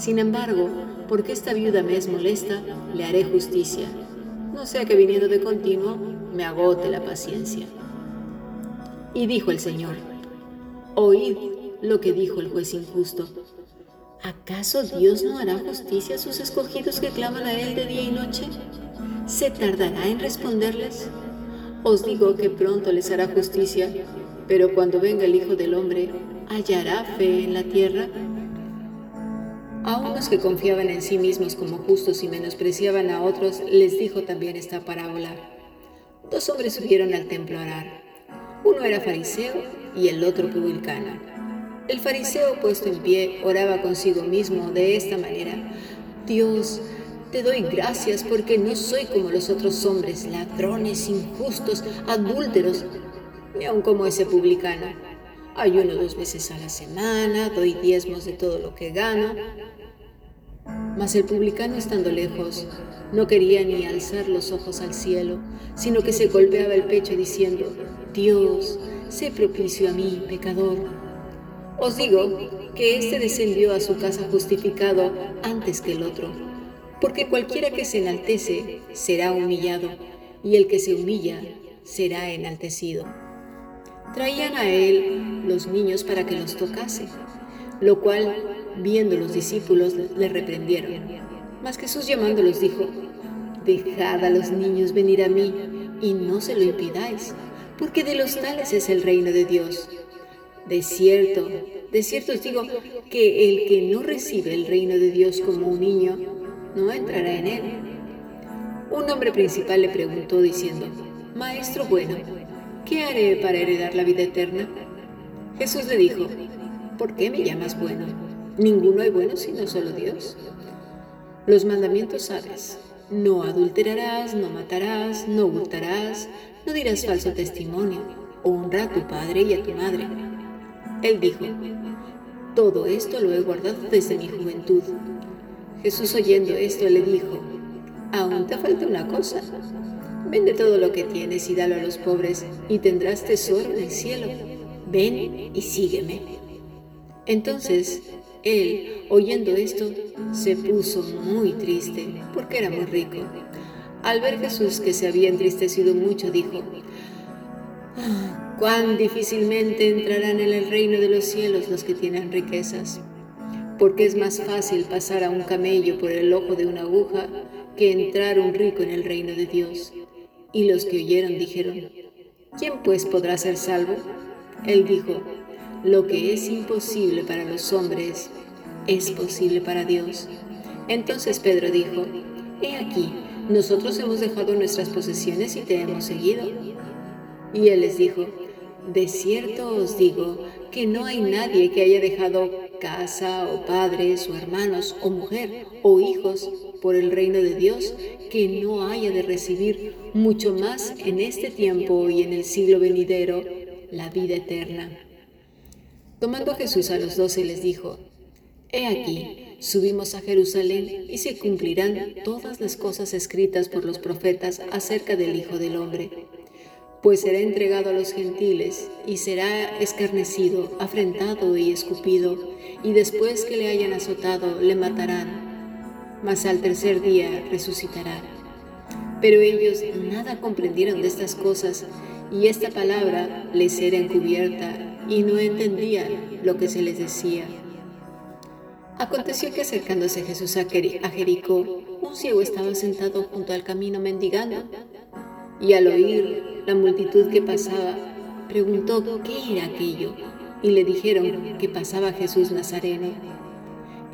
sin embargo, porque esta viuda me es molesta, le haré justicia, no sea que viniendo de continuo me agote la paciencia. Y dijo el Señor, oíd lo que dijo el juez injusto. ¿Acaso Dios no hará justicia a sus escogidos que claman a Él de día y noche? ¿Se tardará en responderles? Os digo que pronto les hará justicia, pero cuando venga el Hijo del Hombre, ¿hallará fe en la tierra? A unos que confiaban en sí mismos como justos y menospreciaban a otros, les dijo también esta parábola. Dos hombres subieron al templo a orar. Uno era fariseo y el otro publicano. El fariseo puesto en pie oraba consigo mismo de esta manera. Dios, te doy gracias porque no soy como los otros hombres, ladrones, injustos, adúlteros, ni aun como ese publicano. Ayuno dos veces a la semana, doy diezmos de todo lo que gano. Mas el publicano estando lejos, no quería ni alzar los ojos al cielo, sino que se golpeaba el pecho diciendo, Dios, sé propicio a mí, pecador. Os digo que éste descendió a su casa justificado antes que el otro, porque cualquiera que se enaltece será humillado, y el que se humilla será enaltecido. Traían a él los niños para que los tocase, lo cual, viendo los discípulos, le reprendieron. Mas Jesús llamándolos dijo, Dejad a los niños venir a mí y no se lo impidáis, porque de los tales es el reino de Dios. De cierto, de cierto os digo que el que no recibe el reino de Dios como un niño, no entrará en él. Un hombre principal le preguntó diciendo, Maestro bueno, ¿qué haré para heredar la vida eterna? Jesús le dijo, ¿por qué me llamas bueno? Ninguno hay bueno sino solo Dios. Los mandamientos sabes, no adulterarás, no matarás, no hurtarás, no dirás falso testimonio, honra a tu padre y a tu madre. Él dijo, todo esto lo he guardado desde mi juventud. Jesús oyendo esto le dijo, aún te falta una cosa Vende todo lo que tienes y dalo a los pobres, y tendrás tesoro en el cielo. Ven y sígueme. Entonces, él, oyendo esto, se puso muy triste, porque era muy rico. Al ver Jesús que se había entristecido mucho, dijo, cuán difícilmente entrarán en el reino de los cielos los que tienen riquezas, porque es más fácil pasar a un camello por el ojo de una aguja que entrar un rico en el reino de Dios. Y los que oyeron dijeron, ¿quién pues podrá ser salvo? Él dijo, lo que es imposible para los hombres es posible para Dios. Entonces Pedro dijo, He aquí, nosotros hemos dejado nuestras posesiones y te hemos seguido. Y él les dijo, De cierto os digo que no hay nadie que haya dejado casa o padres o hermanos o mujer o hijos por el reino de Dios que no haya de recibir mucho más en este tiempo y en el siglo venidero la vida eterna. Tomando a Jesús a los doce les dijo, He aquí, subimos a Jerusalén y se cumplirán todas las cosas escritas por los profetas acerca del Hijo del Hombre pues será entregado a los gentiles y será escarnecido, afrentado y escupido, y después que le hayan azotado, le matarán, mas al tercer día resucitará. Pero ellos nada comprendieron de estas cosas, y esta palabra les era encubierta, y no entendían lo que se les decía. Aconteció que acercándose Jesús a Jericó, un ciego estaba sentado junto al camino mendigando, y al oír la multitud que pasaba, preguntó qué era aquello, y le dijeron que pasaba Jesús Nazareno.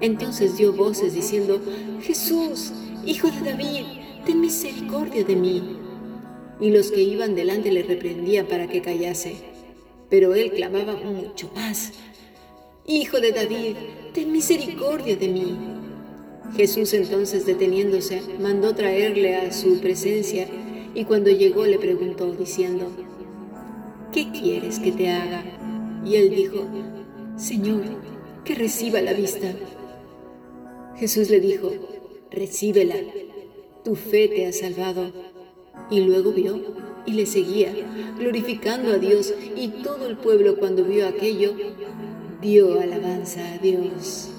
Entonces dio voces diciendo, Jesús, hijo de David, ten misericordia de mí. Y los que iban delante le reprendían para que callase. Pero él clamaba mucho más, Hijo de David, ten misericordia de mí. Jesús entonces deteniéndose, mandó traerle a su presencia y cuando llegó le preguntó diciendo, ¿qué quieres que te haga? Y él dijo, Señor, que reciba la vista. Jesús le dijo, recíbela, tu fe te ha salvado. Y luego vio y le seguía, glorificando a Dios, y todo el pueblo cuando vio aquello, dio alabanza a Dios.